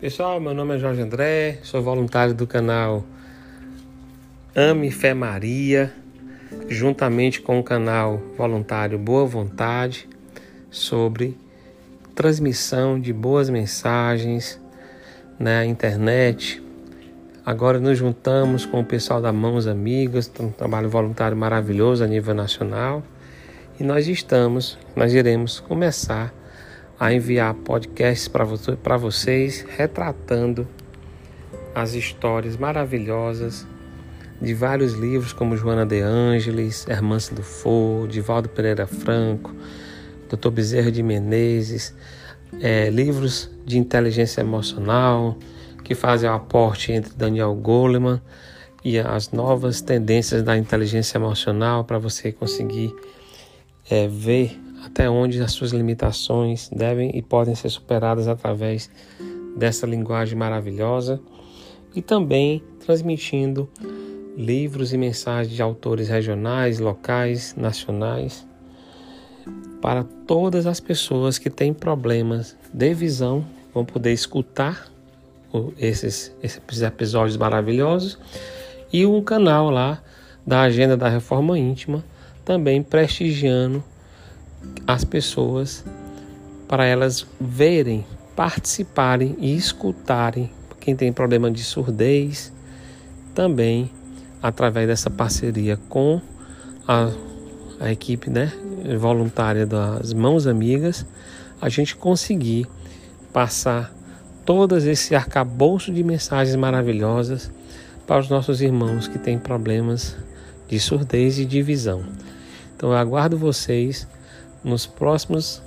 Pessoal, meu nome é Jorge André, sou voluntário do canal Ame Fé Maria, juntamente com o canal voluntário Boa Vontade, sobre transmissão de boas mensagens na internet. Agora nos juntamos com o pessoal da Mãos Amigas, um trabalho voluntário maravilhoso a nível nacional, e nós estamos, nós iremos começar a enviar podcasts para vocês retratando as histórias maravilhosas de vários livros como Joana de Ângeles, Hermance do Fogo, Divaldo Pereira Franco, Dr. Bezerra de Menezes, é, livros de inteligência emocional que fazem o aporte entre Daniel Goleman e as novas tendências da inteligência emocional para você conseguir é, ver até onde as suas limitações devem e podem ser superadas através dessa linguagem maravilhosa. E também transmitindo livros e mensagens de autores regionais, locais, nacionais para todas as pessoas que têm problemas de visão vão poder escutar esses, esses episódios maravilhosos. E um canal lá da Agenda da Reforma Íntima também prestigiando as pessoas para elas verem, participarem e escutarem quem tem problema de surdez, também através dessa parceria com a, a equipe né, voluntária das Mãos Amigas, a gente conseguir passar todos esse arcabouço de mensagens maravilhosas para os nossos irmãos que têm problemas de surdez e de visão. Então eu aguardo vocês nos próximos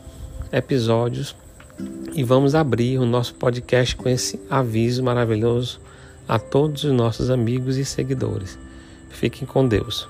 episódios e vamos abrir o nosso podcast com esse aviso maravilhoso a todos os nossos amigos e seguidores. Fiquem com Deus.